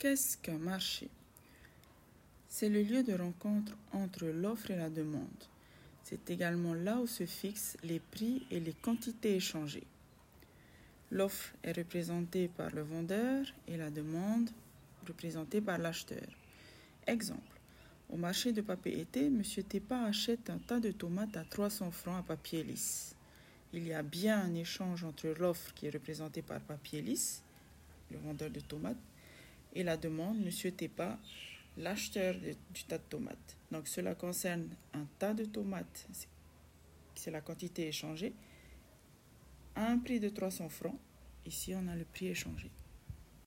Qu'est-ce qu'un marché? C'est le lieu de rencontre entre l'offre et la demande. C'est également là où se fixent les prix et les quantités échangées. L'offre est représentée par le vendeur et la demande représentée par l'acheteur. Exemple, au marché de papier été, M. Tepa achète un tas de tomates à 300 francs à papier lisse. Il y a bien un échange entre l'offre qui est représentée par papier lisse, le vendeur de tomates, et la demande, Monsieur Tepa, l'acheteur du tas de tomates. Donc cela concerne un tas de tomates, c'est la quantité échangée, à un prix de 300 francs. Ici, on a le prix échangé.